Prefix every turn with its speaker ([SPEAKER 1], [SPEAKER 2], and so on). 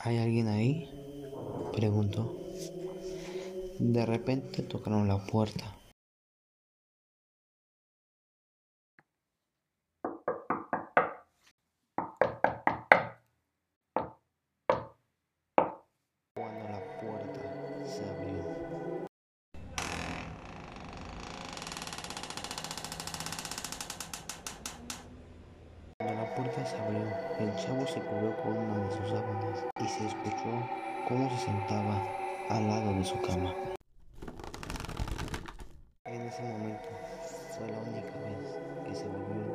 [SPEAKER 1] ¿Hay alguien ahí? preguntó. De repente tocaron la puerta. Cuando la puerta se abrió. Cuando la puerta se abrió, el chavo se cubrió con una de sus se escuchó cómo se sentaba al lado de su cama. En ese momento fue la única vez que se volvió